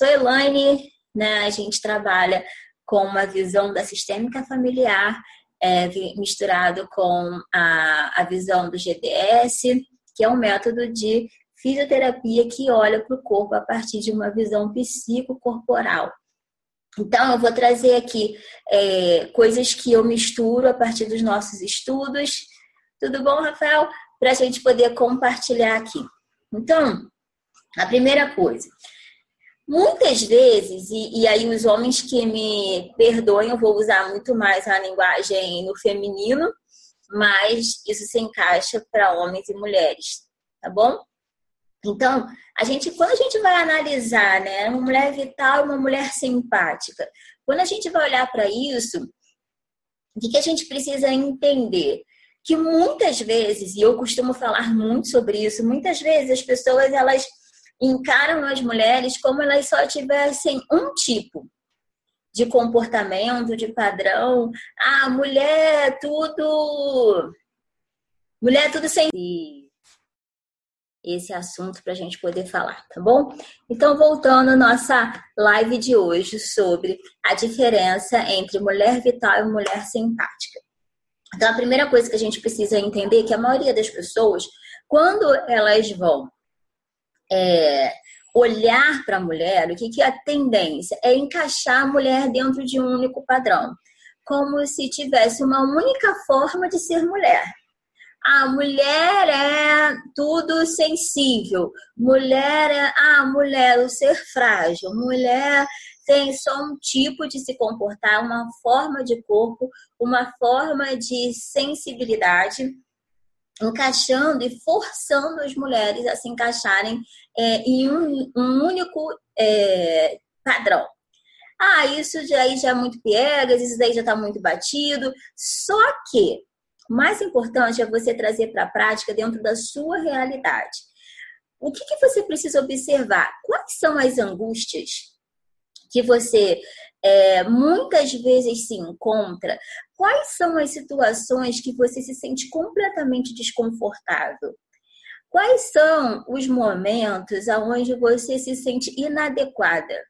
Sou Elaine, né? A gente trabalha com uma visão da sistêmica familiar, é, misturado com a, a visão do GDS, que é um método de fisioterapia que olha para o corpo a partir de uma visão psicocorporal. Então, eu vou trazer aqui é, coisas que eu misturo a partir dos nossos estudos. Tudo bom, Rafael? Para a gente poder compartilhar aqui. Então, a primeira coisa. Muitas vezes, e, e aí os homens que me perdoem, eu vou usar muito mais a linguagem no feminino, mas isso se encaixa para homens e mulheres, tá bom? Então, a gente, quando a gente vai analisar, né, uma mulher vital e uma mulher simpática, quando a gente vai olhar para isso, o que, que a gente precisa entender? Que muitas vezes, e eu costumo falar muito sobre isso, muitas vezes as pessoas elas encaram as mulheres como elas só tivessem um tipo de comportamento, de padrão. Ah, mulher, tudo. Mulher, tudo sem esse assunto para a gente poder falar, tá bom? Então, voltando à nossa live de hoje sobre a diferença entre mulher vital e mulher simpática. Então, a primeira coisa que a gente precisa entender é que a maioria das pessoas, quando elas vão é, olhar para a mulher, o que, que é a tendência? É encaixar a mulher dentro de um único padrão, como se tivesse uma única forma de ser mulher. A mulher é tudo sensível. Mulher é, ah, mulher, o ser frágil. Mulher tem só um tipo de se comportar, uma forma de corpo, uma forma de sensibilidade, encaixando e forçando as mulheres a se encaixarem é, em um, um único é, padrão. Ah, isso aí já é muito piegas, isso daí já está muito batido. Só que o mais importante é você trazer para a prática dentro da sua realidade. O que, que você precisa observar? Quais são as angústias que você é, muitas vezes se encontra? Quais são as situações que você se sente completamente desconfortável? Quais são os momentos onde você se sente inadequada?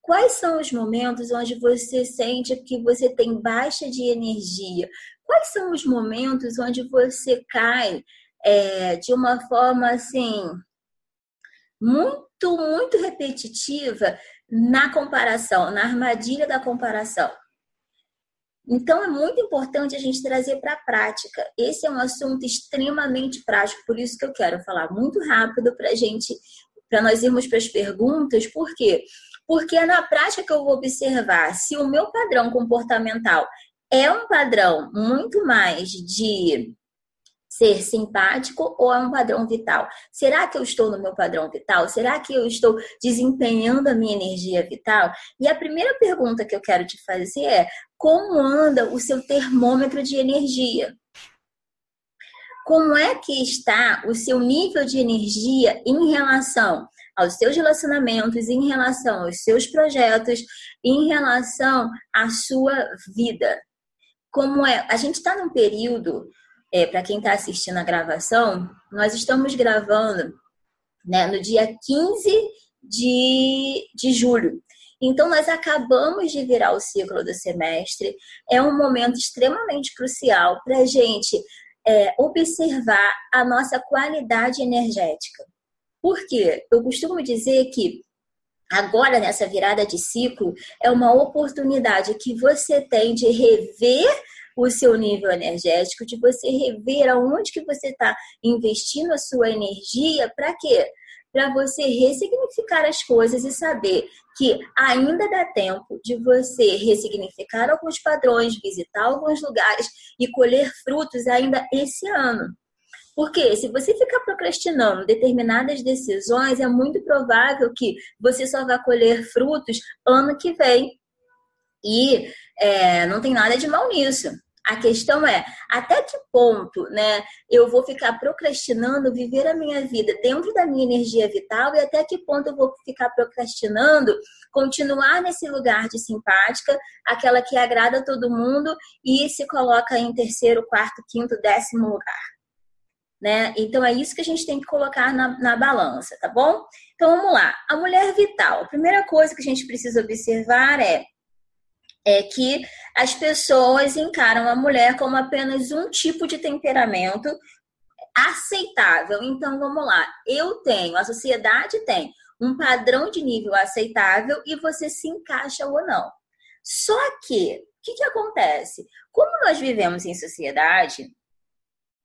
Quais são os momentos onde você sente que você tem baixa de energia? Quais são os momentos onde você cai é, de uma forma assim muito, muito repetitiva na comparação, na armadilha da comparação? Então é muito importante a gente trazer para a prática. Esse é um assunto extremamente prático, por isso que eu quero falar muito rápido para gente, para nós irmos para as perguntas. Por quê? Porque é na prática que eu vou observar se o meu padrão comportamental é um padrão muito mais de ser simpático ou é um padrão vital? Será que eu estou no meu padrão vital? Será que eu estou desempenhando a minha energia vital? E a primeira pergunta que eu quero te fazer é: como anda o seu termômetro de energia? Como é que está o seu nível de energia em relação aos seus relacionamentos, em relação aos seus projetos, em relação à sua vida? como é, a gente está num período, é, para quem está assistindo a gravação, nós estamos gravando né, no dia 15 de, de julho. Então, nós acabamos de virar o ciclo do semestre. É um momento extremamente crucial para a gente é, observar a nossa qualidade energética. Por quê? Eu costumo dizer que agora nessa virada de ciclo é uma oportunidade que você tem de rever o seu nível energético, de você rever aonde que você está investindo a sua energia, para quê? Para você ressignificar as coisas e saber que ainda dá tempo de você ressignificar alguns padrões, visitar alguns lugares e colher frutos ainda esse ano. Porque se você ficar procrastinando determinadas decisões, é muito provável que você só vá colher frutos ano que vem. E é, não tem nada de mal nisso. A questão é até que ponto, né, eu vou ficar procrastinando viver a minha vida dentro da minha energia vital e até que ponto eu vou ficar procrastinando continuar nesse lugar de simpática, aquela que agrada todo mundo e se coloca em terceiro, quarto, quinto, décimo lugar. né? Então é isso que a gente tem que colocar na, na balança, tá bom? Então vamos lá. A mulher vital. A primeira coisa que a gente precisa observar é é que as pessoas encaram a mulher como apenas um tipo de temperamento aceitável. Então vamos lá. Eu tenho, a sociedade tem um padrão de nível aceitável e você se encaixa ou não. Só que, o que, que acontece? Como nós vivemos em sociedade,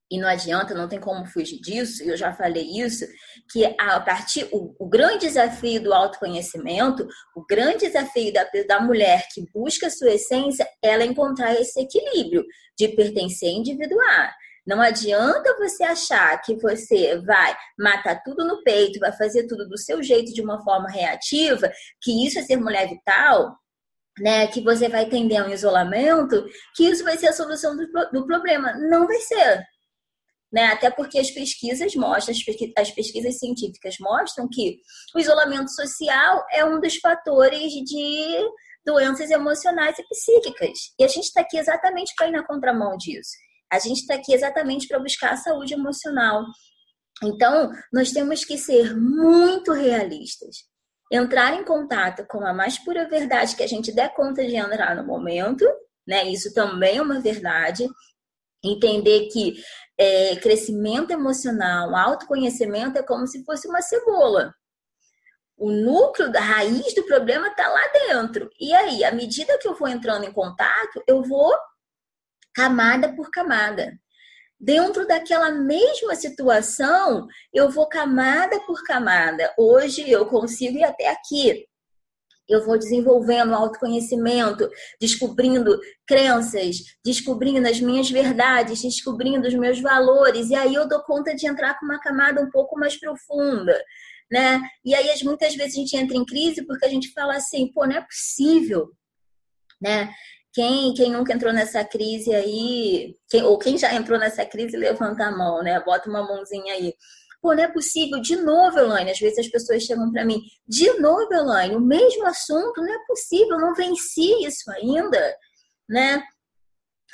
e não adianta, não tem como fugir disso, eu já falei isso, que a partir o, o grande desafio do autoconhecimento, o grande desafio da, da mulher que busca a sua essência, ela é encontrar esse equilíbrio de pertencer e individuar. Não adianta você achar que você vai matar tudo no peito, vai fazer tudo do seu jeito de uma forma reativa, que isso é ser mulher vital, né? Que você vai tender a um isolamento, que isso vai ser a solução do, do problema. Não vai ser né? Até porque as pesquisas mostram, as pesquisas científicas mostram que o isolamento social é um dos fatores de doenças emocionais e psíquicas. E a gente está aqui exatamente para ir na contramão disso. A gente está aqui exatamente para buscar a saúde emocional. Então, nós temos que ser muito realistas. Entrar em contato com a mais pura verdade que a gente der conta de entrar no momento, né? Isso também é uma verdade. Entender que é, crescimento emocional, autoconhecimento é como se fosse uma cebola. O núcleo da raiz do problema está lá dentro. E aí, à medida que eu vou entrando em contato, eu vou camada por camada. Dentro daquela mesma situação, eu vou camada por camada. Hoje eu consigo ir até aqui eu vou desenvolvendo autoconhecimento, descobrindo crenças, descobrindo as minhas verdades, descobrindo os meus valores, e aí eu dou conta de entrar com uma camada um pouco mais profunda, né? E aí muitas vezes a gente entra em crise porque a gente fala assim, pô, não é possível, né? Quem, quem nunca entrou nessa crise aí, quem, ou quem já entrou nessa crise, levanta a mão, né? Bota uma mãozinha aí. Pô, não é possível. De novo, Elaine. Às vezes as pessoas chegam para mim. De novo, Elaine. O mesmo assunto. Não é possível. Não venci isso ainda. Né?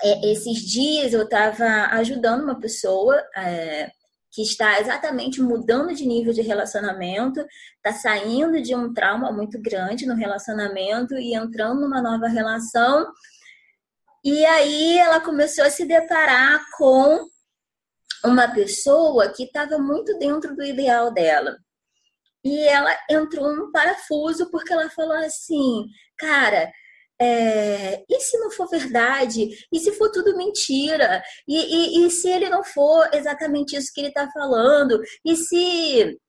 É, esses dias eu estava ajudando uma pessoa é, que está exatamente mudando de nível de relacionamento, está saindo de um trauma muito grande no relacionamento e entrando numa nova relação. E aí ela começou a se deparar com uma pessoa que estava muito dentro do ideal dela. E ela entrou num parafuso porque ela falou assim, cara, é, e se não for verdade? E se for tudo mentira? E, e, e se ele não for exatamente isso que ele está falando? E se.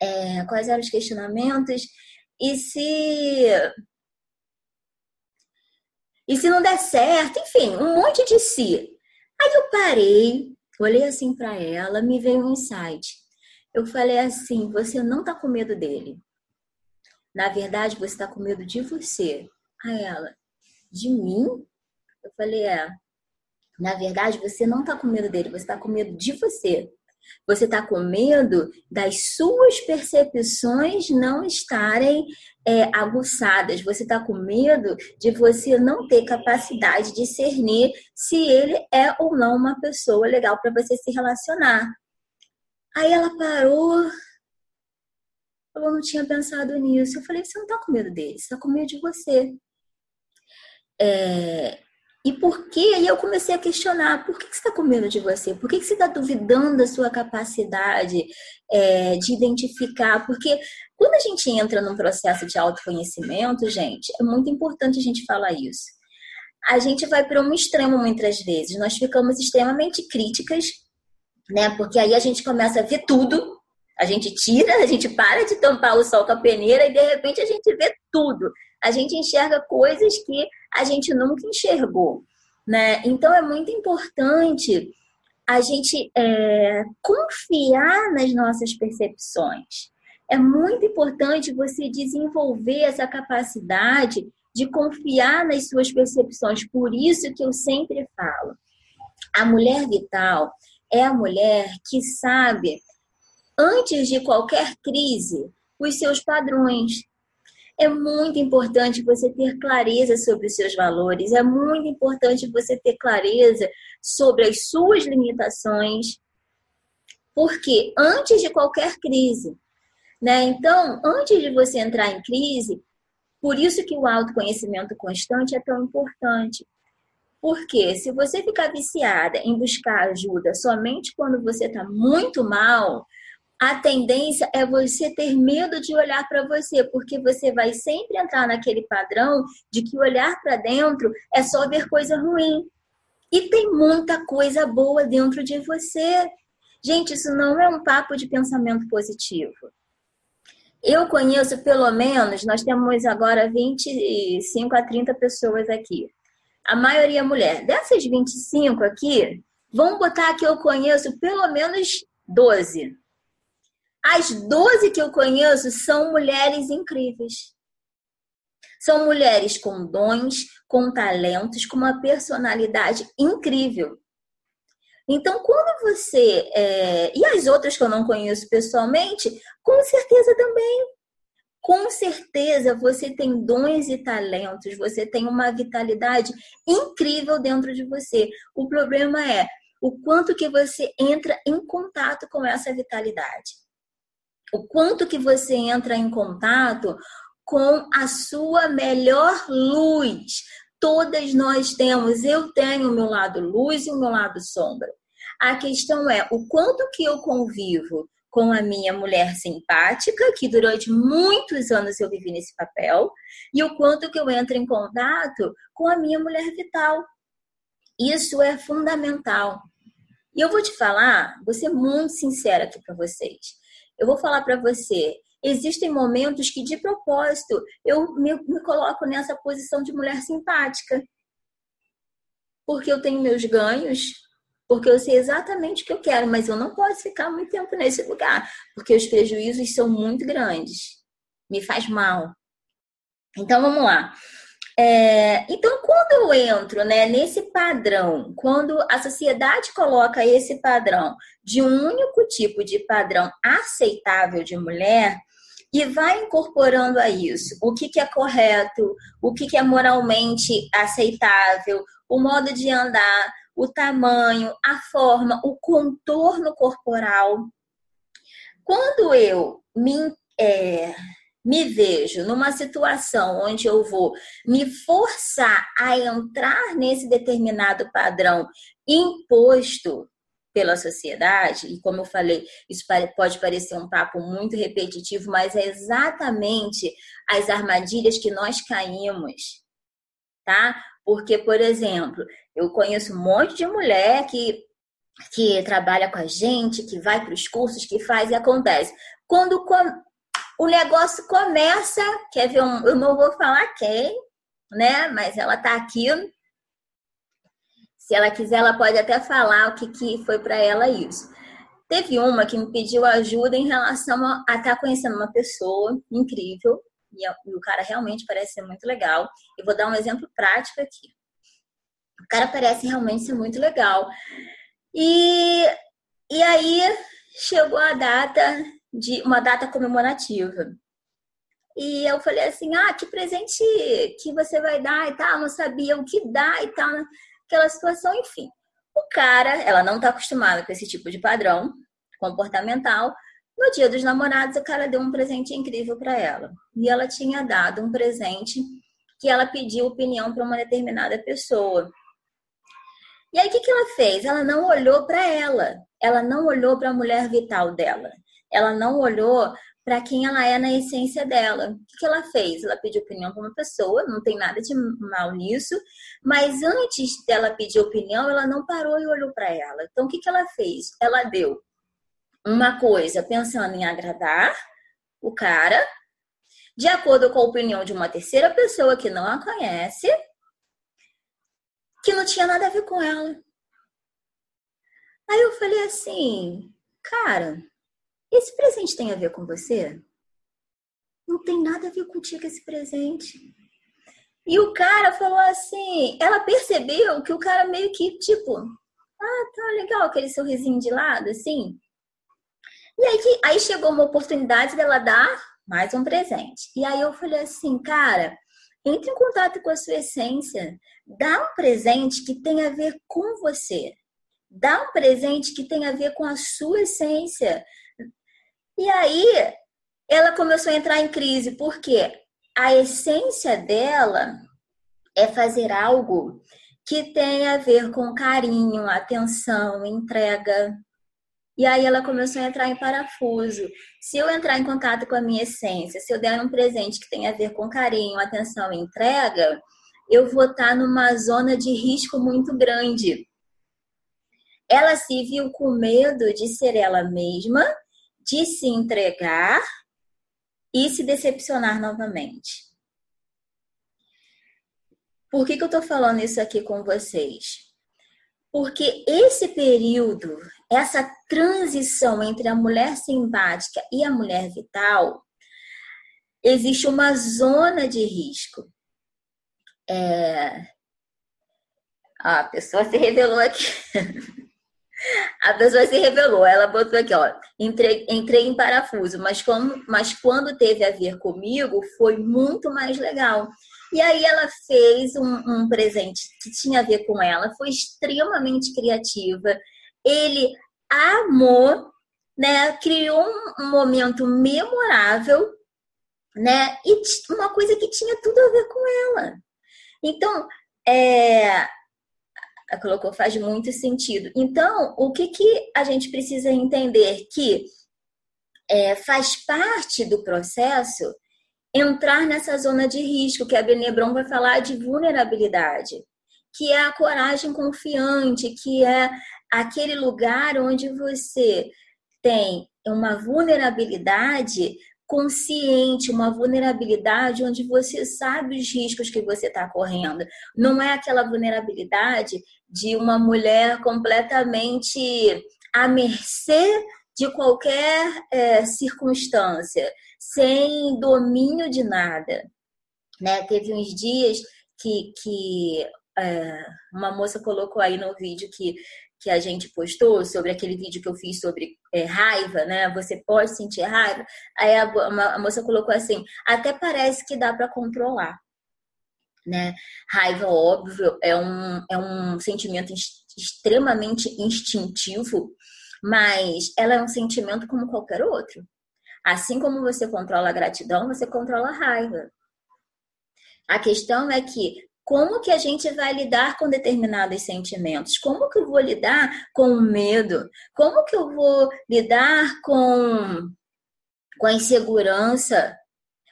É, quais eram os questionamentos? E se. E se não der certo? Enfim, um monte de si. Aí eu parei, Olhei assim para ela, me veio um insight. Eu falei assim: você não tá com medo dele. Na verdade, você está com medo de você. A ela, de mim? Eu falei: é. Na verdade, você não tá com medo dele, você está com medo de você. Você está com medo das suas percepções não estarem é, aguçadas. Você está com medo de você não ter capacidade de discernir se ele é ou não uma pessoa legal para você se relacionar. Aí ela parou. Eu não tinha pensado nisso. Eu falei: você não está com medo dele, você está com medo de você. É, e por que? Aí eu comecei a questionar: por que você está com medo de você? Por que você está duvidando da sua capacidade é, de identificar? Porque quando a gente entra num processo de autoconhecimento, gente, é muito importante a gente falar isso. A gente vai para um extremo muitas vezes, nós ficamos extremamente críticas, né? Porque aí a gente começa a ver tudo, a gente tira, a gente para de tampar o sol com a peneira e de repente a gente vê tudo. A gente enxerga coisas que a gente nunca enxergou, né? Então é muito importante a gente é, confiar nas nossas percepções. É muito importante você desenvolver essa capacidade de confiar nas suas percepções. Por isso que eu sempre falo, a mulher vital é a mulher que sabe, antes de qualquer crise, os seus padrões, é muito importante você ter clareza sobre os seus valores, é muito importante você ter clareza sobre as suas limitações. Porque antes de qualquer crise, né? Então, antes de você entrar em crise, por isso que o autoconhecimento constante é tão importante. Porque se você ficar viciada em buscar ajuda somente quando você está muito mal, a tendência é você ter medo de olhar para você, porque você vai sempre entrar naquele padrão de que olhar para dentro é só ver coisa ruim. E tem muita coisa boa dentro de você. Gente, isso não é um papo de pensamento positivo. Eu conheço pelo menos, nós temos agora 25 a 30 pessoas aqui. A maioria é mulher. Dessas 25 aqui, vamos botar que eu conheço pelo menos 12. As 12 que eu conheço são mulheres incríveis. São mulheres com dons, com talentos, com uma personalidade incrível. Então, quando você. É... E as outras que eu não conheço pessoalmente, com certeza também. Com certeza você tem dons e talentos, você tem uma vitalidade incrível dentro de você. O problema é o quanto que você entra em contato com essa vitalidade. O quanto que você entra em contato com a sua melhor luz. Todas nós temos, eu tenho o meu lado luz e o meu lado sombra. A questão é o quanto que eu convivo com a minha mulher simpática, que durante muitos anos eu vivi nesse papel, e o quanto que eu entro em contato com a minha mulher vital. Isso é fundamental. E eu vou te falar, vou ser muito sincera aqui para vocês. Eu vou falar para você, existem momentos que de propósito eu me, me coloco nessa posição de mulher simpática. Porque eu tenho meus ganhos, porque eu sei exatamente o que eu quero, mas eu não posso ficar muito tempo nesse lugar, porque os prejuízos são muito grandes. Me faz mal. Então vamos lá. É, então, quando eu entro né, nesse padrão, quando a sociedade coloca esse padrão de um único tipo de padrão aceitável de mulher, e vai incorporando a isso o que, que é correto, o que, que é moralmente aceitável, o modo de andar, o tamanho, a forma, o contorno corporal. Quando eu me, é, me vejo numa situação onde eu vou me forçar a entrar nesse determinado padrão imposto pela sociedade, e como eu falei, isso pode parecer um papo muito repetitivo, mas é exatamente as armadilhas que nós caímos, tá? Porque, por exemplo, eu conheço um monte de mulher que, que trabalha com a gente, que vai para os cursos, que faz e acontece. Quando o negócio começa, quer ver, um, eu não vou falar quem, né? Mas ela está aqui. Se ela quiser, ela pode até falar o que, que foi para ela isso. Teve uma que me pediu ajuda em relação a estar tá conhecendo uma pessoa incrível, e, e o cara realmente parece ser muito legal. Eu vou dar um exemplo prático aqui. O cara parece realmente ser muito legal. E, e aí chegou a data de uma data comemorativa. E eu falei assim: ah, que presente que você vai dar e tal. Não sabia o que dar e tal. Aquela situação, enfim. O cara, ela não está acostumada com esse tipo de padrão comportamental. No dia dos namorados, o cara deu um presente incrível para ela. E ela tinha dado um presente que ela pediu opinião para uma determinada pessoa. E aí, o que, que ela fez? Ela não olhou para ela, ela não olhou para a mulher vital dela, ela não olhou para quem ela é na essência dela. O que, ela fez? Ela pediu opinião para uma pessoa, não tem nada de mal nisso, mas antes dela pedir opinião, ela não parou e olhou para ela. Então, o que ela fez? Ela deu uma coisa pensando em agradar o cara, de acordo com a opinião de uma terceira pessoa que não a conhece, que não tinha nada a ver com ela. Aí eu falei assim, cara, esse presente tem a ver com você? Não tem nada a ver contigo esse presente. E o cara falou assim, ela percebeu que o cara meio que, tipo, ah, tá legal, aquele sorrisinho de lado, assim. E aí, que, aí chegou uma oportunidade dela dar mais um presente. E aí eu falei assim, cara, entre em contato com a sua essência. Dá um presente que tenha a ver com você. Dá um presente que tem a ver com a sua essência. E aí ela começou a entrar em crise, porque a essência dela é fazer algo que tem a ver com carinho, atenção, entrega. E aí ela começou a entrar em parafuso. Se eu entrar em contato com a minha essência, se eu der um presente que tem a ver com carinho, atenção e entrega, eu vou estar numa zona de risco muito grande. Ela se viu com medo de ser ela mesma, de se entregar e se decepcionar novamente. Por que, que eu estou falando isso aqui com vocês? Porque esse período, essa transição entre a mulher simpática e a mulher vital, existe uma zona de risco. É... a pessoa se revelou aqui. A pessoa se revelou, ela botou aqui, ó, entrei, entrei em parafuso, mas, como, mas quando teve a ver comigo, foi muito mais legal. E aí ela fez um, um presente que tinha a ver com ela, foi extremamente criativa. Ele amou, né? Criou um, um momento memorável, né? E uma coisa que tinha tudo a ver com ela. Então, é, colocou faz muito sentido. Então, o que, que a gente precisa entender? Que é, faz parte do processo entrar nessa zona de risco, que a Brené Brown vai falar de vulnerabilidade, que é a coragem confiante, que é aquele lugar onde você tem uma vulnerabilidade consciente, uma vulnerabilidade onde você sabe os riscos que você está correndo. Não é aquela vulnerabilidade de uma mulher completamente à mercê de qualquer é, circunstância, sem domínio de nada. Né? Teve uns dias que, que é, uma moça colocou aí no vídeo que, que a gente postou sobre aquele vídeo que eu fiz sobre é, raiva, né? Você pode sentir raiva. Aí a, a moça colocou assim: até parece que dá para controlar né? Raiva, óbvio, é um, é um sentimento extremamente instintivo, mas ela é um sentimento como qualquer outro. Assim como você controla a gratidão, você controla a raiva. A questão é que como que a gente vai lidar com determinados sentimentos? Como que eu vou lidar com o medo? Como que eu vou lidar com, com a insegurança?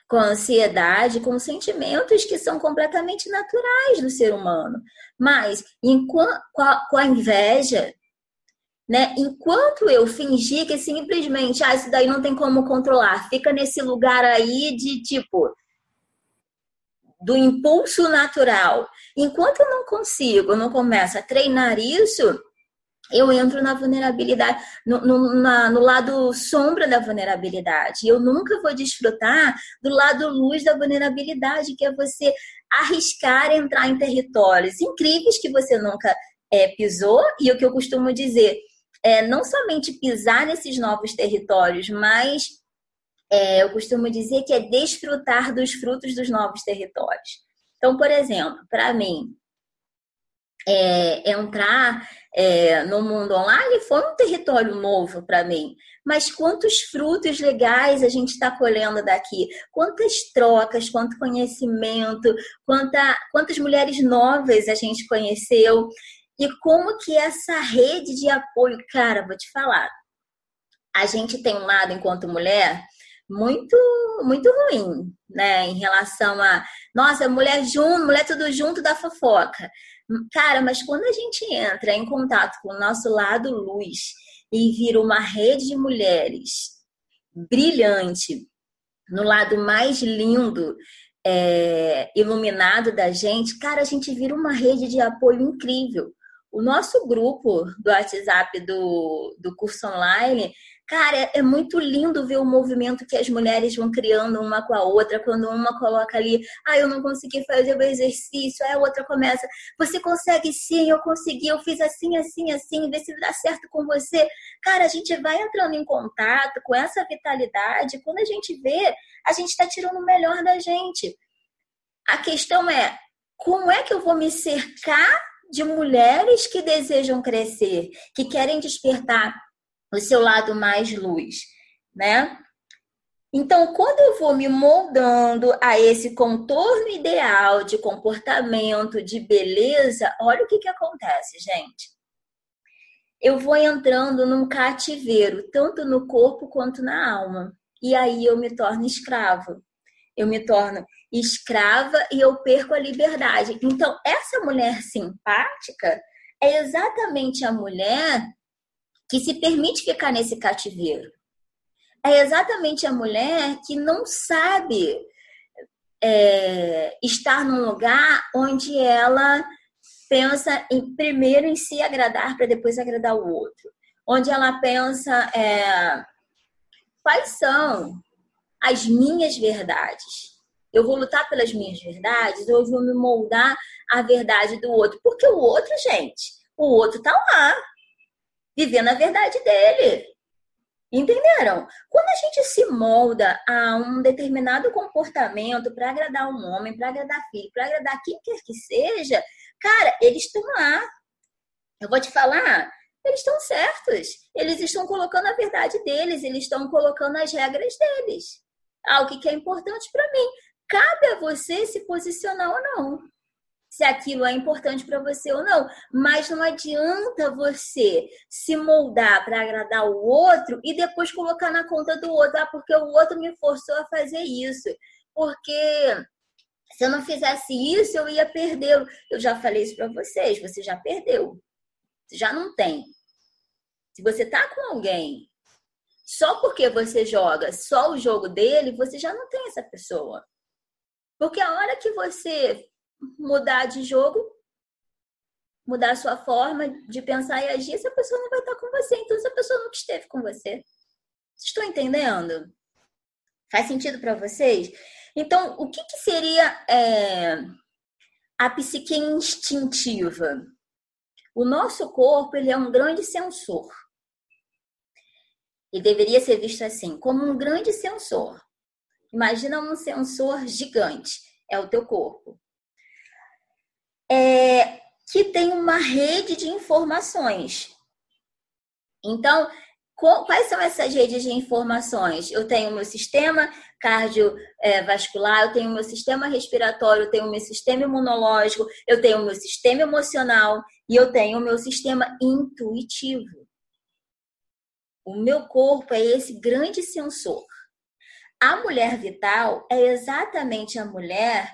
Com a ansiedade, com sentimentos que são completamente naturais do ser humano. Mas enquanto, com a inveja, né? Enquanto eu fingir que simplesmente, ah, isso daí não tem como controlar, fica nesse lugar aí de tipo do impulso natural. Enquanto eu não consigo, eu não começo a treinar isso, eu entro na vulnerabilidade, no, no, na, no lado sombra da vulnerabilidade. Eu nunca vou desfrutar do lado luz da vulnerabilidade, que é você arriscar entrar em territórios incríveis que você nunca é, pisou. E o que eu costumo dizer é não somente pisar nesses novos territórios, mas é, eu costumo dizer que é desfrutar dos frutos dos novos territórios. Então, por exemplo, para mim, é, entrar é, no mundo online foi um território novo para mim. Mas quantos frutos legais a gente está colhendo daqui? Quantas trocas, quanto conhecimento, quanta, quantas mulheres novas a gente conheceu? E como que essa rede de apoio, cara, vou te falar. A gente tem um lado enquanto mulher muito muito ruim, né, em relação a, nossa, mulher junto, mulher tudo junto da fofoca. Cara, mas quando a gente entra em contato com o nosso lado luz e vira uma rede de mulheres brilhante, no lado mais lindo, é, iluminado da gente, cara, a gente vira uma rede de apoio incrível. O nosso grupo do WhatsApp do, do curso online Cara, é muito lindo ver o movimento que as mulheres vão criando uma com a outra, quando uma coloca ali, ah, eu não consegui fazer o exercício, aí a outra começa, você consegue sim, eu consegui, eu fiz assim, assim, assim, vê se dá certo com você. Cara, a gente vai entrando em contato com essa vitalidade, quando a gente vê, a gente está tirando o melhor da gente. A questão é, como é que eu vou me cercar de mulheres que desejam crescer, que querem despertar o seu lado mais luz, né? Então, quando eu vou me moldando a esse contorno ideal de comportamento, de beleza, olha o que, que acontece, gente. Eu vou entrando num cativeiro, tanto no corpo quanto na alma. E aí eu me torno escravo. Eu me torno escrava e eu perco a liberdade. Então, essa mulher simpática é exatamente a mulher que se permite ficar nesse cativeiro. É exatamente a mulher que não sabe é, estar num lugar onde ela pensa em primeiro em se agradar para depois agradar o outro, onde ela pensa é, quais são as minhas verdades. Eu vou lutar pelas minhas verdades ou eu vou me moldar à verdade do outro, porque o outro, gente, o outro tá lá vivendo a verdade dele. Entenderam? Quando a gente se molda a um determinado comportamento para agradar um homem, para agradar filho, para agradar quem quer que seja, cara, eles estão lá. Eu vou te falar, eles estão certos. Eles estão colocando a verdade deles, eles estão colocando as regras deles. Ah, o que é importante para mim. Cabe a você se posicionar ou não se aquilo é importante para você ou não. Mas não adianta você se moldar para agradar o outro e depois colocar na conta do outro, ah, porque o outro me forçou a fazer isso. Porque se eu não fizesse isso, eu ia perdê-lo. Eu já falei isso para vocês, você já perdeu. Você já não tem. Se você tá com alguém só porque você joga só o jogo dele, você já não tem essa pessoa. Porque a hora que você mudar de jogo, mudar sua forma de pensar e agir, essa pessoa não vai estar com você. Então, essa pessoa nunca esteve com você. Estão entendendo? Faz sentido para vocês? Então, o que, que seria é, a psique instintiva? O nosso corpo ele é um grande sensor. E deveria ser visto assim, como um grande sensor. Imagina um sensor gigante, é o teu corpo é, que tem uma rede de informações. Então, quais são essas redes de informações? Eu tenho o meu sistema cardiovascular, eu tenho o meu sistema respiratório, eu tenho o meu sistema imunológico, eu tenho o meu sistema emocional e eu tenho o meu sistema intuitivo. O meu corpo é esse grande sensor. A mulher vital é exatamente a mulher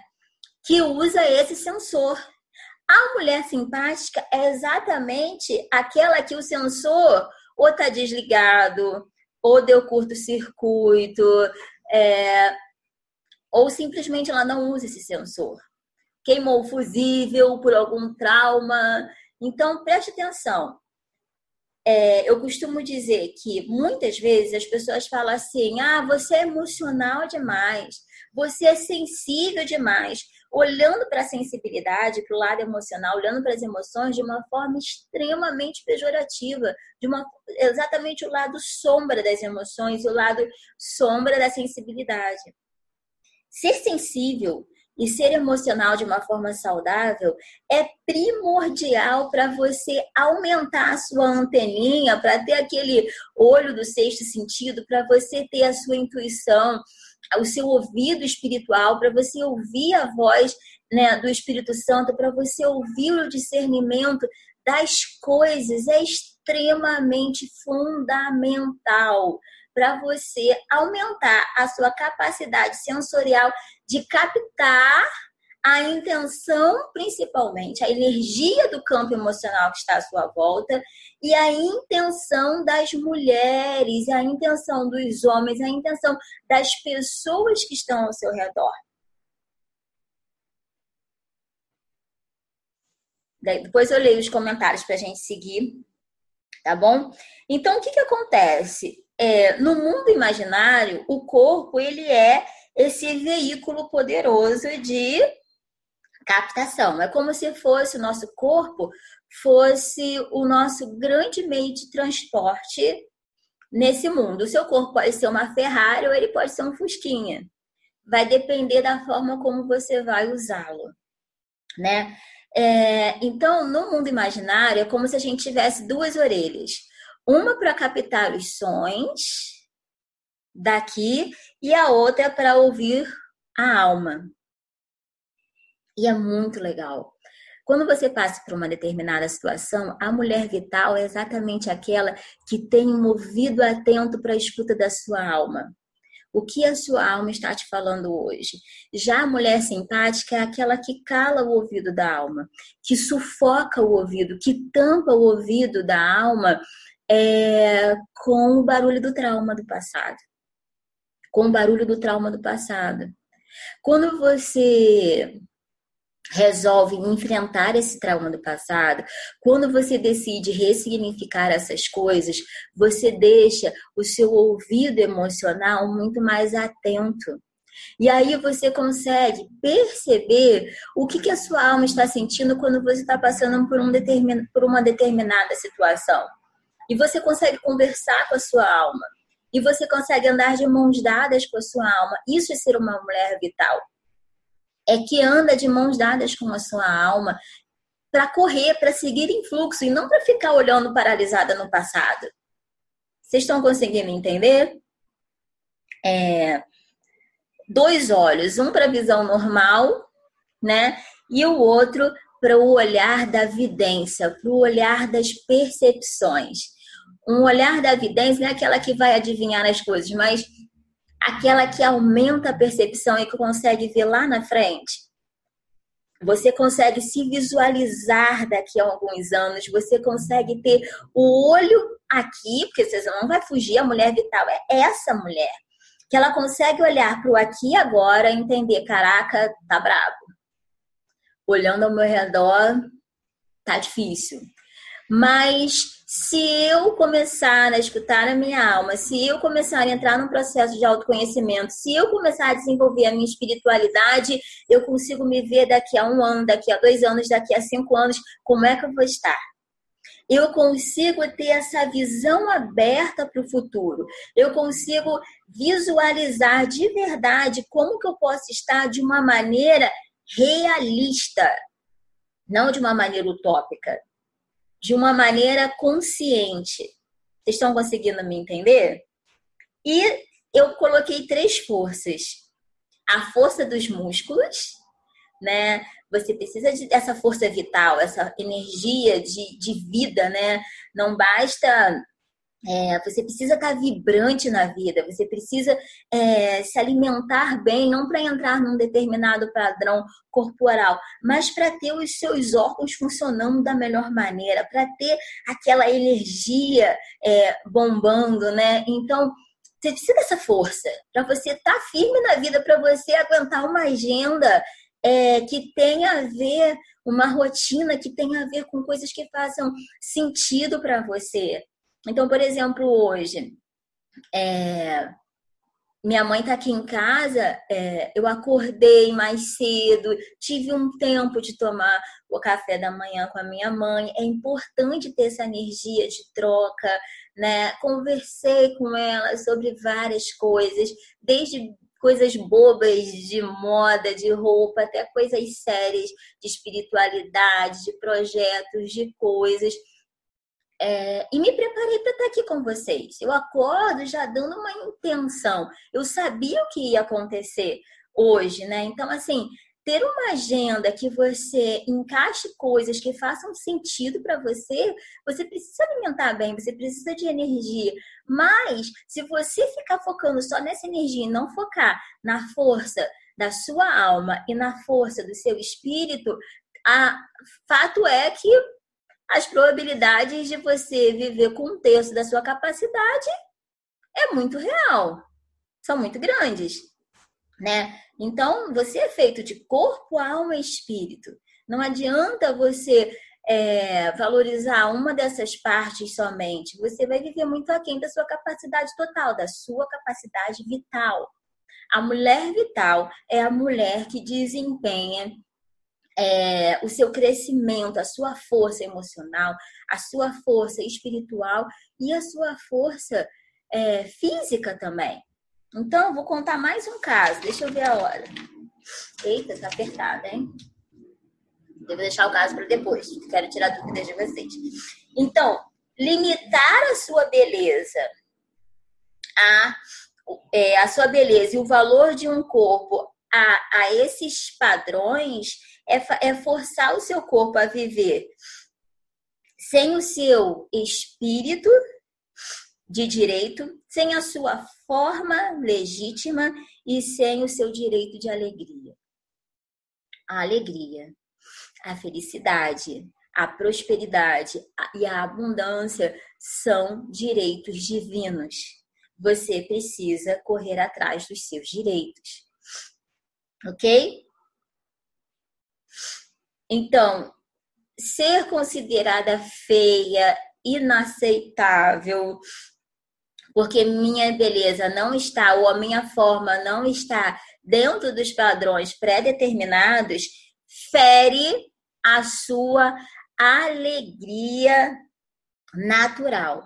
que usa esse sensor. A mulher simpática é exatamente aquela que o sensor ou está desligado, ou deu curto-circuito, é, ou simplesmente ela não usa esse sensor. Queimou o fusível por algum trauma. Então, preste atenção. É, eu costumo dizer que muitas vezes as pessoas falam assim: ah, você é emocional demais, você é sensível demais olhando para a sensibilidade, para o lado emocional, olhando para as emoções de uma forma extremamente pejorativa, de uma exatamente o lado sombra das emoções, o lado sombra da sensibilidade. Ser sensível e ser emocional de uma forma saudável é primordial para você aumentar a sua anteninha, para ter aquele olho do sexto sentido, para você ter a sua intuição, o seu ouvido espiritual, para você ouvir a voz né, do Espírito Santo, para você ouvir o discernimento das coisas, é extremamente fundamental para você aumentar a sua capacidade sensorial de captar a intenção, principalmente, a energia do campo emocional que está à sua volta e a intenção das mulheres, a intenção dos homens, a intenção das pessoas que estão ao seu redor. Depois eu leio os comentários para a gente seguir, tá bom? Então, o que, que acontece? É, no mundo imaginário, o corpo ele é esse veículo poderoso de captação. É como se fosse o nosso corpo fosse o nosso grande meio de transporte nesse mundo. O seu corpo pode ser uma Ferrari ou ele pode ser um Fusquinha. Vai depender da forma como você vai usá-lo, né? É, então, no mundo imaginário, é como se a gente tivesse duas orelhas. Uma para captar os sons daqui e a outra para ouvir a alma. E é muito legal. Quando você passa por uma determinada situação, a mulher vital é exatamente aquela que tem um ouvido atento para a escuta da sua alma. O que a sua alma está te falando hoje? Já a mulher simpática é aquela que cala o ouvido da alma, que sufoca o ouvido, que tampa o ouvido da alma é, com o barulho do trauma do passado. Com o barulho do trauma do passado. Quando você resolve enfrentar esse trauma do passado, quando você decide ressignificar essas coisas, você deixa o seu ouvido emocional muito mais atento. E aí você consegue perceber o que, que a sua alma está sentindo quando você está passando por, um determin, por uma determinada situação. E você consegue conversar com a sua alma. E você consegue andar de mãos dadas com a sua alma. Isso é ser uma mulher vital é que anda de mãos dadas com a sua alma para correr, para seguir em fluxo e não para ficar olhando paralisada no passado. Vocês estão conseguindo entender? É, dois olhos, um para a visão normal, né? E o outro para o olhar da vidência, para o olhar das percepções. Um olhar da vidência não é aquela que vai adivinhar as coisas, mas aquela que aumenta a percepção e que consegue ver lá na frente. Você consegue se visualizar daqui a alguns anos, você consegue ter o olho aqui, porque você não vai fugir, a mulher vital é essa mulher, que ela consegue olhar para o aqui e agora e entender, caraca, tá brabo. Olhando ao meu redor, tá difícil. Mas se eu começar a escutar a minha alma, se eu começar a entrar num processo de autoconhecimento, se eu começar a desenvolver a minha espiritualidade, eu consigo me ver daqui a um ano, daqui a dois anos, daqui a cinco anos, como é que eu vou estar? Eu consigo ter essa visão aberta para o futuro. Eu consigo visualizar de verdade como que eu posso estar de uma maneira realista, não de uma maneira utópica de uma maneira consciente. Vocês estão conseguindo me entender? E eu coloquei três forças: a força dos músculos, né? Você precisa de, dessa força vital, essa energia de, de vida, né? Não basta é, você precisa estar vibrante na vida, você precisa é, se alimentar bem, não para entrar num determinado padrão corporal, mas para ter os seus órgãos funcionando da melhor maneira, para ter aquela energia é, bombando, né? Então, você precisa dessa força para você estar tá firme na vida, para você aguentar uma agenda é, que tenha a ver, uma rotina que tenha a ver com coisas que façam sentido para você. Então, por exemplo, hoje, é, minha mãe está aqui em casa, é, eu acordei mais cedo, tive um tempo de tomar o café da manhã com a minha mãe. É importante ter essa energia de troca, né? Conversei com ela sobre várias coisas, desde coisas bobas de moda, de roupa, até coisas sérias de espiritualidade, de projetos, de coisas. É, e me preparei para estar aqui com vocês. Eu acordo já dando uma intenção. Eu sabia o que ia acontecer hoje, né? Então, assim, ter uma agenda que você encaixe coisas que façam sentido para você, você precisa alimentar bem, você precisa de energia. Mas, se você ficar focando só nessa energia e não focar na força da sua alma e na força do seu espírito, a fato é que as probabilidades de você viver com um terço da sua capacidade é muito real, são muito grandes, né? Então, você é feito de corpo, alma e espírito. Não adianta você é, valorizar uma dessas partes somente. Você vai viver muito aquém da sua capacidade total, da sua capacidade vital. A mulher vital é a mulher que desempenha é, o seu crescimento, a sua força emocional, a sua força espiritual e a sua força é, física também. Então, vou contar mais um caso. Deixa eu ver a hora. Eita, tá apertada, hein? Devo deixar o caso para depois. Quero tirar dúvidas de vocês. Então, limitar a sua beleza a, é, a sua beleza e o valor de um corpo a, a esses padrões é, é forçar o seu corpo a viver sem o seu espírito de direito, sem a sua forma legítima e sem o seu direito de alegria. A alegria, a felicidade, a prosperidade e a abundância são direitos divinos. Você precisa correr atrás dos seus direitos. Ok? Então, ser considerada feia, inaceitável, porque minha beleza não está, ou a minha forma não está dentro dos padrões pré-determinados, fere a sua alegria natural. O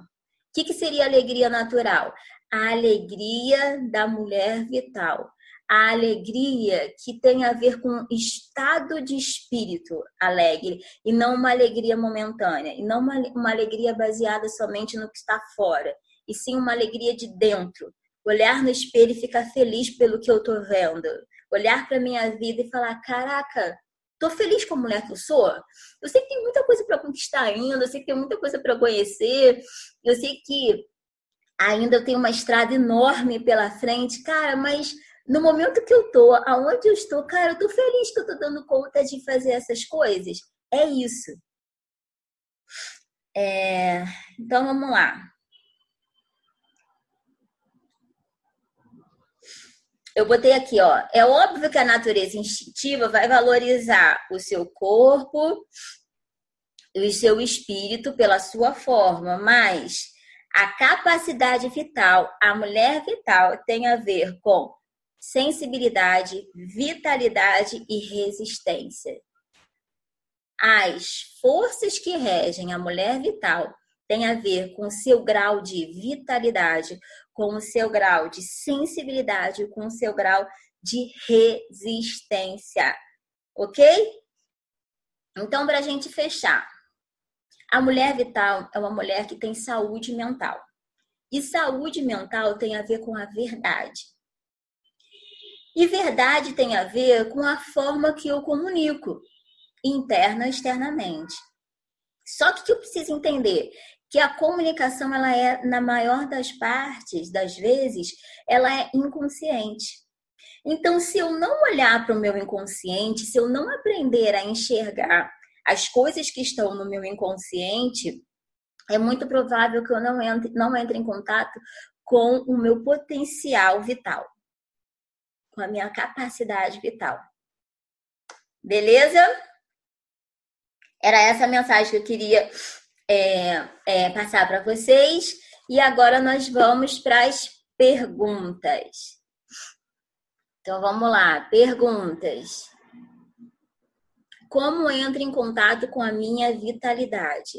que, que seria alegria natural? A alegria da mulher vital. A alegria que tem a ver com estado de espírito alegre e não uma alegria momentânea, e não uma, uma alegria baseada somente no que está fora, e sim uma alegria de dentro. Olhar no espelho e ficar feliz pelo que eu estou vendo. Olhar para minha vida e falar: caraca, Tô feliz com a mulher que eu sou. Eu sei que tem muita coisa para conquistar ainda, eu sei que tem muita coisa para conhecer, eu sei que ainda eu tenho uma estrada enorme pela frente, cara, mas no momento que eu tô, aonde eu estou, cara, eu tô feliz que eu tô dando conta de fazer essas coisas. É isso. É... Então vamos lá. eu botei aqui, ó. É óbvio que a natureza instintiva vai valorizar o seu corpo e o seu espírito pela sua forma, mas a capacidade vital, a mulher vital, tem a ver com sensibilidade, vitalidade e resistência. As forças que regem a mulher vital têm a ver com seu grau de vitalidade, com o seu grau de sensibilidade, com o seu grau de resistência. Ok? Então, para a gente fechar, a mulher vital é uma mulher que tem saúde mental. E saúde mental tem a ver com a verdade. E verdade tem a ver com a forma que eu comunico, interna e externamente. Só que que eu preciso entender que a comunicação ela é na maior das partes das vezes ela é inconsciente. Então, se eu não olhar para o meu inconsciente, se eu não aprender a enxergar as coisas que estão no meu inconsciente, é muito provável que eu não entre, não entre em contato com o meu potencial vital, com a minha capacidade vital. Beleza? Era essa a mensagem que eu queria é, é, passar para vocês. E agora nós vamos para as perguntas. Então vamos lá, perguntas. Como entro em contato com a minha vitalidade?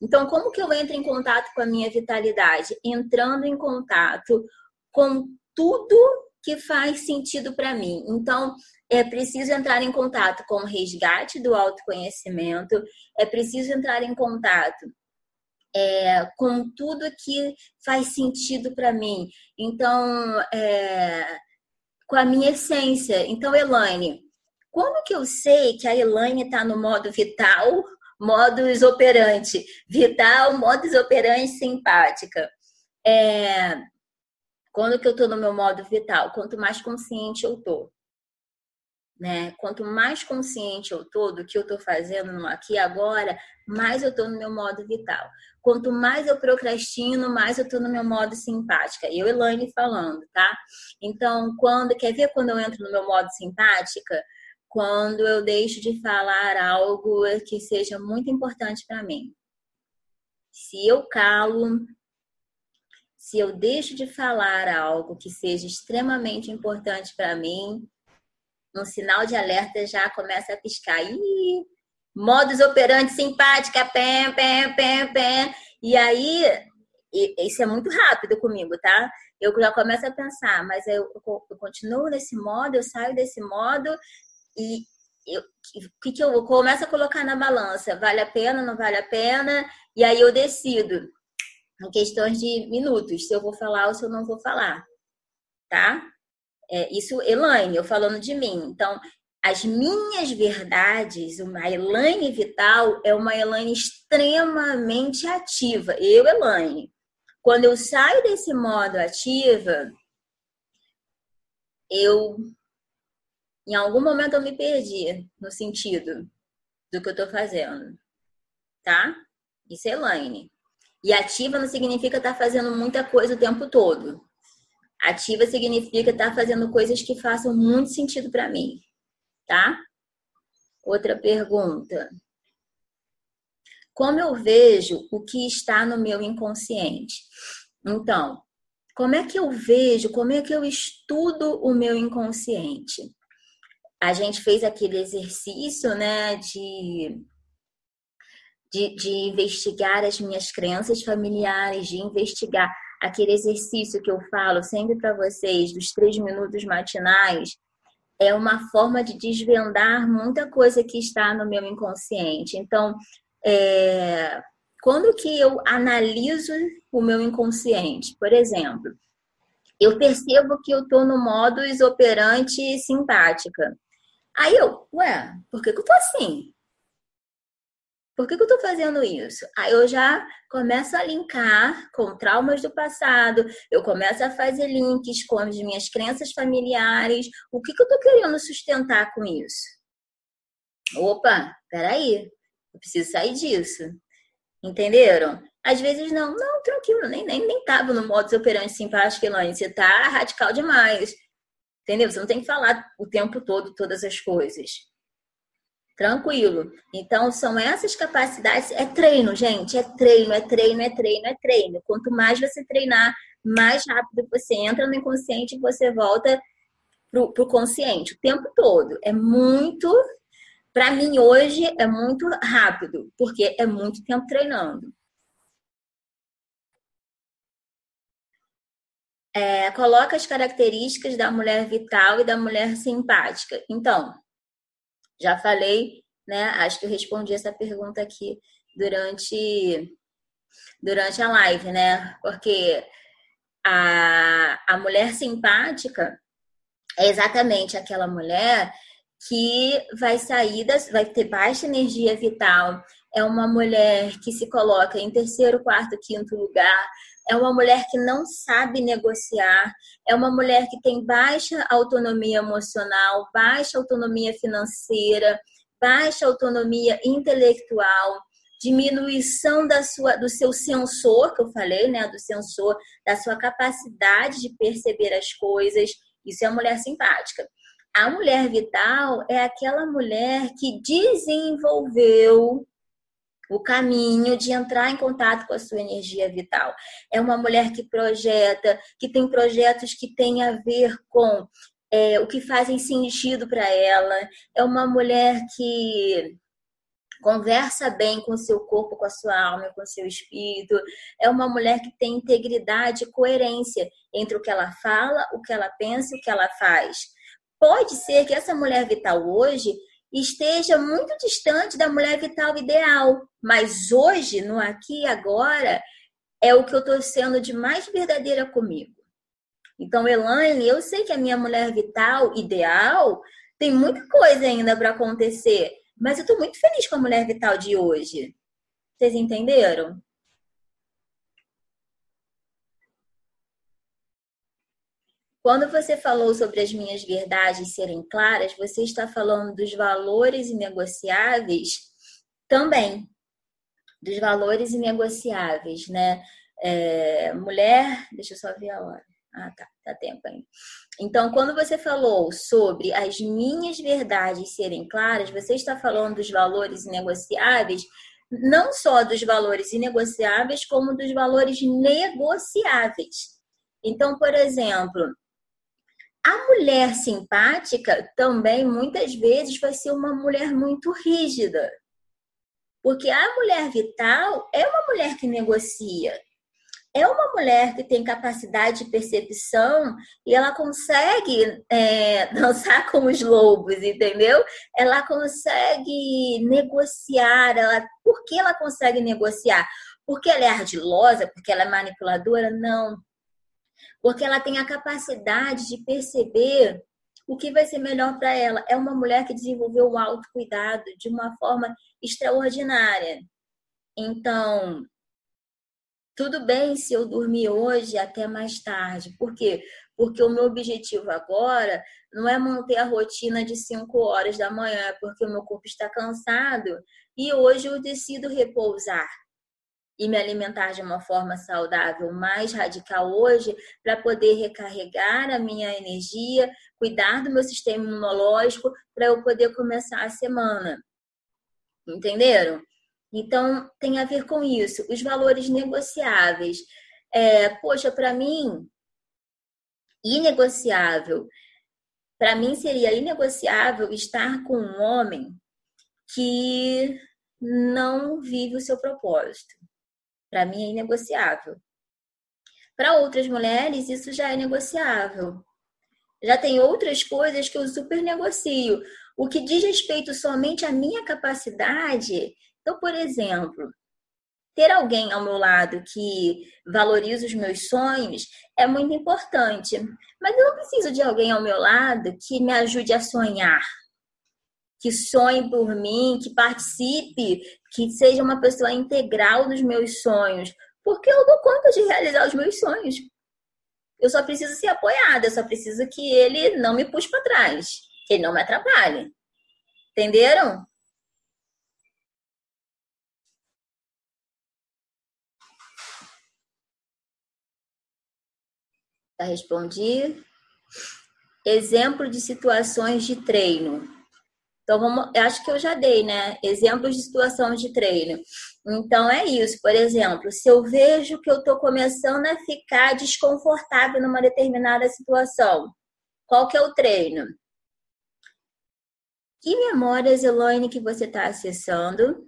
Então, como que eu entro em contato com a minha vitalidade? Entrando em contato com tudo que faz sentido para mim. Então, é preciso entrar em contato com o resgate do autoconhecimento, é preciso entrar em contato é, com tudo que faz sentido para mim. Então, é, com a minha essência. Então, Elaine, como que eu sei que a Elaine está no modo vital, modus operante? Vital, modus operante simpática. É, quando que eu estou no meu modo vital? Quanto mais consciente eu estou. Né? Quanto mais consciente eu tô do que eu tô fazendo no aqui agora, mais eu tô no meu modo vital. Quanto mais eu procrastino, mais eu tô no meu modo simpática. Eu, Elaine, falando, tá? Então, quando quer ver quando eu entro no meu modo simpática? Quando eu deixo de falar algo que seja muito importante para mim. Se eu calo, se eu deixo de falar algo que seja extremamente importante para mim, um sinal de alerta já começa a piscar. Ih, modus operandi simpática, pé, pé, pé, pé. E aí, isso é muito rápido comigo, tá? Eu já começo a pensar, mas eu, eu continuo nesse modo, eu saio desse modo e o que, que eu começo a colocar na balança? Vale a pena, não vale a pena? E aí eu decido em questões de minutos se eu vou falar ou se eu não vou falar, tá? É, isso, Elaine, eu falando de mim. Então, as minhas verdades, uma Elaine Vital é uma Elaine extremamente ativa. Eu, Elaine. Quando eu saio desse modo ativa, eu em algum momento eu me perdi no sentido do que eu tô fazendo. Tá? Isso é Elaine. E ativa não significa estar tá fazendo muita coisa o tempo todo. Ativa significa estar tá fazendo coisas que façam muito sentido para mim, tá? Outra pergunta. Como eu vejo o que está no meu inconsciente? Então, como é que eu vejo, como é que eu estudo o meu inconsciente? A gente fez aquele exercício, né, de de, de investigar as minhas crenças familiares, de investigar aquele exercício que eu falo sempre para vocês, dos três minutos matinais, é uma forma de desvendar muita coisa que está no meu inconsciente. Então, é, quando que eu analiso o meu inconsciente? Por exemplo, eu percebo que eu estou no modus operante simpática. Aí eu, ué, por que, que eu tô assim? Por que, que eu estou fazendo isso? Aí eu já começo a linkar com traumas do passado, eu começo a fazer links com as minhas crenças familiares. O que, que eu estou querendo sustentar com isso? Opa, peraí, eu preciso sair disso. Entenderam? Às vezes não, não, tranquilo, nem, nem, nem tava no modo operante simpático, Elaine, você tá radical demais. Entendeu? Você não tem que falar o tempo todo todas as coisas. Tranquilo. Então, são essas capacidades. É treino, gente. É treino, é treino, é treino, é treino. Quanto mais você treinar, mais rápido você entra no inconsciente e você volta pro, pro consciente o tempo todo. É muito. Para mim, hoje, é muito rápido, porque é muito tempo treinando. É, coloca as características da mulher vital e da mulher simpática. Então, já falei, né? Acho que eu respondi essa pergunta aqui durante durante a live, né? Porque a, a mulher simpática é exatamente aquela mulher que vai sair das, vai ter baixa energia vital, é uma mulher que se coloca em terceiro, quarto, quinto lugar, é uma mulher que não sabe negociar, é uma mulher que tem baixa autonomia emocional, baixa autonomia financeira, baixa autonomia intelectual, diminuição da sua, do seu sensor, que eu falei, né, do sensor, da sua capacidade de perceber as coisas. Isso é a mulher simpática. A mulher vital é aquela mulher que desenvolveu o caminho de entrar em contato com a sua energia vital. É uma mulher que projeta, que tem projetos que têm a ver com é, o que fazem sentido para ela. É uma mulher que conversa bem com o seu corpo, com a sua alma, com o seu espírito. É uma mulher que tem integridade e coerência entre o que ela fala, o que ela pensa e o que ela faz. Pode ser que essa mulher vital hoje esteja muito distante da mulher vital ideal, mas hoje, no aqui e agora, é o que eu estou sendo de mais verdadeira comigo. Então, Elaine, eu sei que a minha mulher vital ideal tem muita coisa ainda para acontecer, mas eu estou muito feliz com a mulher vital de hoje. Vocês entenderam? Quando você falou sobre as minhas verdades serem claras, você está falando dos valores inegociáveis também. Dos valores inegociáveis, né? É, mulher, deixa eu só ver a hora. Ah, tá, tá tempo ainda. Então, quando você falou sobre as minhas verdades serem claras, você está falando dos valores inegociáveis, não só dos valores inegociáveis, como dos valores negociáveis. Então, por exemplo, a mulher simpática também muitas vezes vai ser uma mulher muito rígida. Porque a mulher vital é uma mulher que negocia. é uma mulher que tem capacidade de percepção e ela consegue é, dançar com os lobos, entendeu? Ela consegue negociar. Ela, por que ela consegue negociar? Porque ela é ardilosa? Porque ela é manipuladora? Não. Porque ela tem a capacidade de perceber o que vai ser melhor para ela. É uma mulher que desenvolveu o autocuidado de uma forma extraordinária. Então, tudo bem se eu dormir hoje até mais tarde. Por quê? Porque o meu objetivo agora não é manter a rotina de 5 horas da manhã, porque o meu corpo está cansado e hoje eu decido repousar e me alimentar de uma forma saudável, mais radical hoje, para poder recarregar a minha energia, cuidar do meu sistema imunológico, para eu poder começar a semana. Entenderam? Então, tem a ver com isso. Os valores negociáveis. É, poxa, para mim, inegociável. Para mim, seria inegociável estar com um homem que não vive o seu propósito. Para mim, é inegociável. Para outras mulheres, isso já é negociável. Já tem outras coisas que eu super negocio. O que diz respeito somente à minha capacidade, então, por exemplo, ter alguém ao meu lado que valoriza os meus sonhos é muito importante. Mas eu não preciso de alguém ao meu lado que me ajude a sonhar, que sonhe por mim, que participe, que seja uma pessoa integral dos meus sonhos, porque eu dou conta de realizar os meus sonhos. Eu só preciso ser apoiada, eu só preciso que ele não me puxe para trás, que ele não me atrapalhe. Entenderam? Tá respondi. Exemplo de situações de treino. Então, vamos, acho que eu já dei, né? Exemplos de situação de treino. Então, é isso. Por exemplo, se eu vejo que eu estou começando a ficar desconfortável numa determinada situação, qual que é o treino? Que memórias, Elaine, que você está acessando?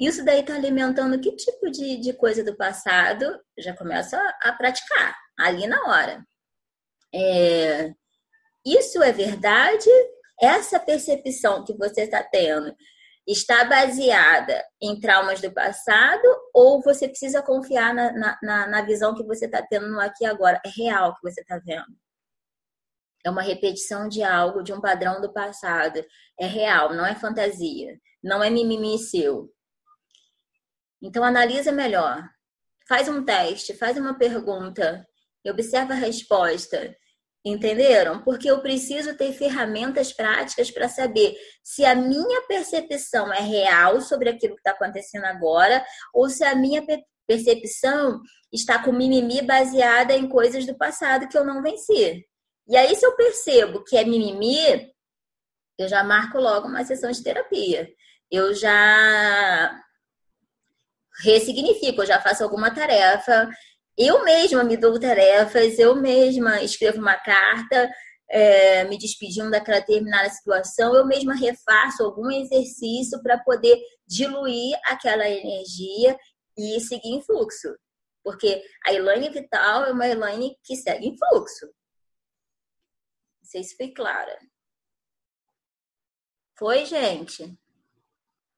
Isso daí está alimentando que tipo de, de coisa do passado? Já começa a, praticar ali na hora. É, isso é verdade? Essa percepção que você está tendo está baseada em traumas do passado ou você precisa confiar na, na, na visão que você está tendo no aqui e agora? É real que você está vendo. É uma repetição de algo, de um padrão do passado. É real, não é fantasia. Não é mimimi seu. Então analisa melhor. Faz um teste, faz uma pergunta observa a resposta. Entenderam? Porque eu preciso ter ferramentas práticas para saber se a minha percepção é real sobre aquilo que está acontecendo agora ou se a minha percepção está com mimimi baseada em coisas do passado que eu não venci. E aí, se eu percebo que é mimimi, eu já marco logo uma sessão de terapia. Eu já ressignifico, eu já faço alguma tarefa eu mesma me dou tarefas, eu mesma escrevo uma carta é, me despedindo daquela determinada situação, eu mesma refaço algum exercício para poder diluir aquela energia e seguir em fluxo. Porque a Elaine Vital é uma Elaine que segue em fluxo. Não sei se foi clara. Foi, gente?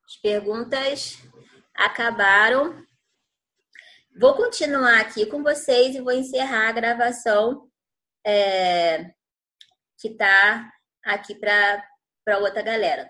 As perguntas acabaram. Vou continuar aqui com vocês e vou encerrar a gravação é, que está aqui para outra galera, tá